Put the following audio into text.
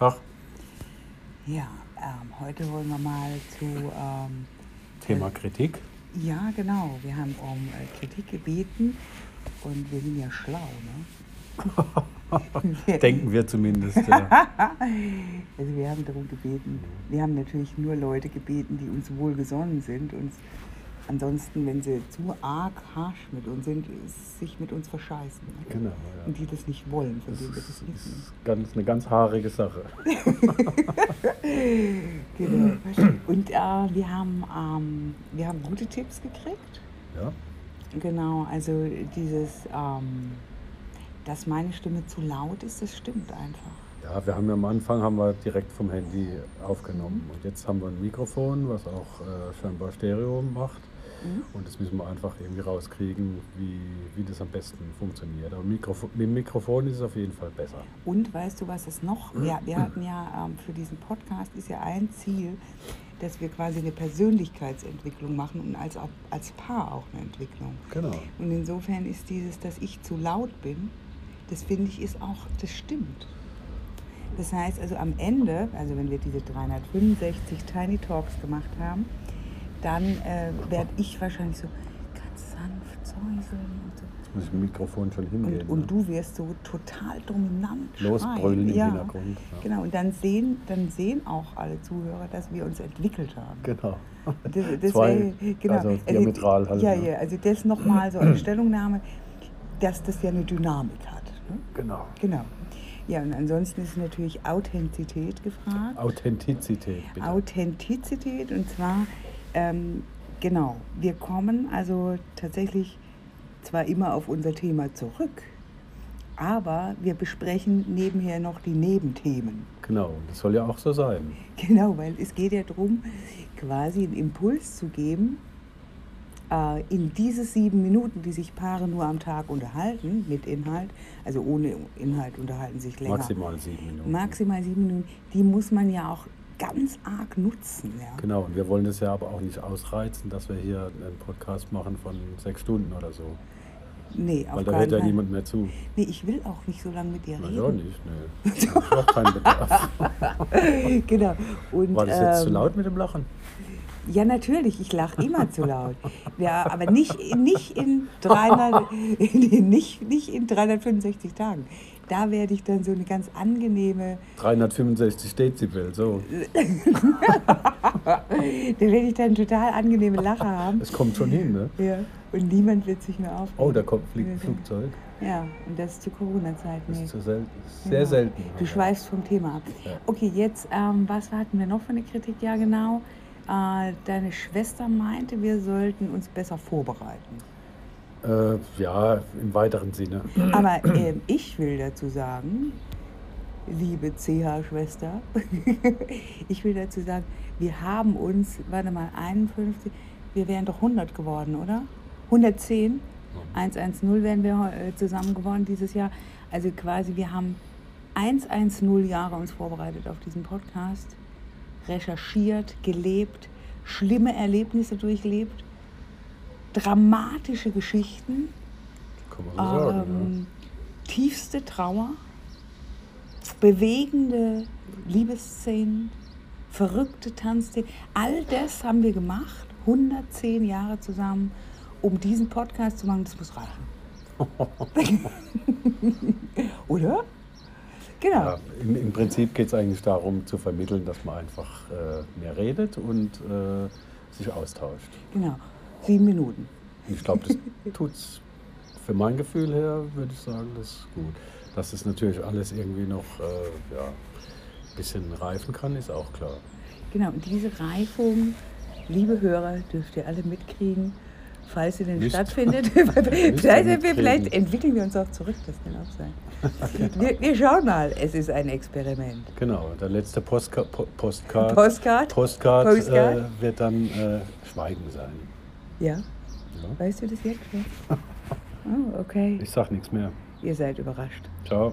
Tag. Ja, ähm, heute wollen wir mal zu. Ähm, Thema Kritik. ja, genau. Wir haben um äh, Kritik gebeten und wir sind ja schlau, ne? Denken wir zumindest. Ja. Also wir haben darum gebeten. Wir haben natürlich nur Leute gebeten, die uns wohlgesonnen sind. Uns ansonsten, wenn sie zu arg harsch mit uns sind, sich mit uns verscheißen. Ne? Genau, ja. Und die das nicht wollen, von Das denen wir das ist, nicht ist ganz, eine ganz haarige Sache. Genau. Und äh, wir, haben, ähm, wir haben gute Tipps gekriegt. Ja, Genau, also dieses, ähm, dass meine Stimme zu laut ist, das stimmt einfach. ja wir haben ja am Anfang haben wir direkt vom Handy aufgenommen. Und jetzt haben wir ein Mikrofon, was auch äh, scheinbar Stereo macht. Und das müssen wir einfach irgendwie rauskriegen, wie, wie das am besten funktioniert. Aber Mikrofon, mit dem Mikrofon ist es auf jeden Fall besser. Und weißt du, was es noch? Wir, wir hatten ja ähm, für diesen Podcast ist ja ein Ziel, dass wir quasi eine Persönlichkeitsentwicklung machen und als, als Paar auch eine Entwicklung. Genau. Und insofern ist dieses, dass ich zu laut bin, das finde ich ist auch, das stimmt. Das heißt also am Ende, also wenn wir diese 365 Tiny Talks gemacht haben, dann äh, werde ich wahrscheinlich so ganz sanft säuseln und so. Jetzt muss ich mit dem Mikrofon schon hingehen. Und, und ne? du wirst so total dominant Losbrüllen im schreien. Hintergrund, ja. Genau, und dann sehen, dann sehen auch alle Zuhörer, dass wir uns entwickelt haben. Genau. Das, das Zwei, wär- genau. also diametral halt, Ja, ja, also das nochmal so eine Stellungnahme, dass das ja eine Dynamik hat. Ne? Genau. Genau. Ja, und ansonsten ist natürlich Authentizität gefragt. Authentizität, bitte. Authentizität und zwar, ähm, genau, wir kommen also tatsächlich zwar immer auf unser Thema zurück, aber wir besprechen nebenher noch die Nebenthemen. Genau, das soll ja auch so sein. Genau, weil es geht ja darum, quasi einen Impuls zu geben, äh, in diese sieben Minuten, die sich Paare nur am Tag unterhalten, mit Inhalt, also ohne Inhalt unterhalten sich länger. Maximal sieben Minuten. Maximal sieben Minuten, die muss man ja auch ganz arg nutzen. Ja? Genau, und wir wollen das ja aber auch nicht ausreizen, dass wir hier einen Podcast machen von sechs Stunden oder so. Nee, Weil da hört ja niemand mehr zu. Nee, ich will auch nicht so lange mit dir Na reden. ja nicht, ne. Ich habe keinen Bedarf. genau. Und, War das jetzt zu ähm, laut mit dem Lachen? Ja, natürlich, ich lache immer zu laut. Ja, aber nicht, nicht, in 300, nicht, nicht in 365 Tagen. Da werde ich dann so eine ganz angenehme, 365 Dezibel, so. da werde ich dann total angenehme Lache haben. Es kommt schon hin, ne? Ja, und niemand wird sich mehr aufregen. Oh, da kommt, fliegt ein Flugzeug. Ja, und das ist zu Corona-Zeiten. Das ist zu selten. Sehr Ja. selten. Du schweifst vom Thema ab. Okay, jetzt, ähm, was hatten wir noch für eine Kritik? Ja, genau. Äh, deine Schwester meinte, wir sollten uns besser vorbereiten. Äh, ja, im weiteren Sinne. Aber ähm, ich will dazu sagen, liebe CH-Schwester, ich will dazu sagen, wir haben uns, warte mal, 51, wir wären doch 100 geworden, oder? 110, 110 wären wir äh, zusammen geworden dieses Jahr. Also quasi, wir haben 110 Jahre uns vorbereitet auf diesen Podcast, recherchiert, gelebt, schlimme Erlebnisse durchlebt, dramatische Geschichten so sagen. ähm, tiefste Trauer, bewegende Liebesszenen, verrückte Tanzszenen. All das haben wir gemacht, 110 Jahre zusammen, um diesen Podcast zu machen. Das muss reichen. Oder? Genau. Ja, im, Im Prinzip geht es eigentlich darum, zu vermitteln, dass man einfach äh, mehr redet und äh, sich austauscht. Genau. Sieben Minuten. Ich glaube, das tut's für mein Gefühl her, würde ich sagen, das ist gut. Dass es natürlich alles irgendwie noch äh, ja, ein bisschen reifen kann, ist auch klar. Genau. Und diese Reifung, liebe Hörer, dürft ihr alle mitkriegen, falls sie denn Nicht. stattfindet. Vielleicht, vielleicht entwickeln wir uns auch zurück, das kann auch sein. Wir, wir schauen mal, es ist ein Experiment. Genau, der letzte Postka po Postcard, Postcard? Postcard, Postcard? Äh, wird dann äh, Schweigen sein. Ja, Ja? weißt du das jetzt schon? Oh, okay. Ich sag nichts mehr. Ihr seid überrascht. Ciao.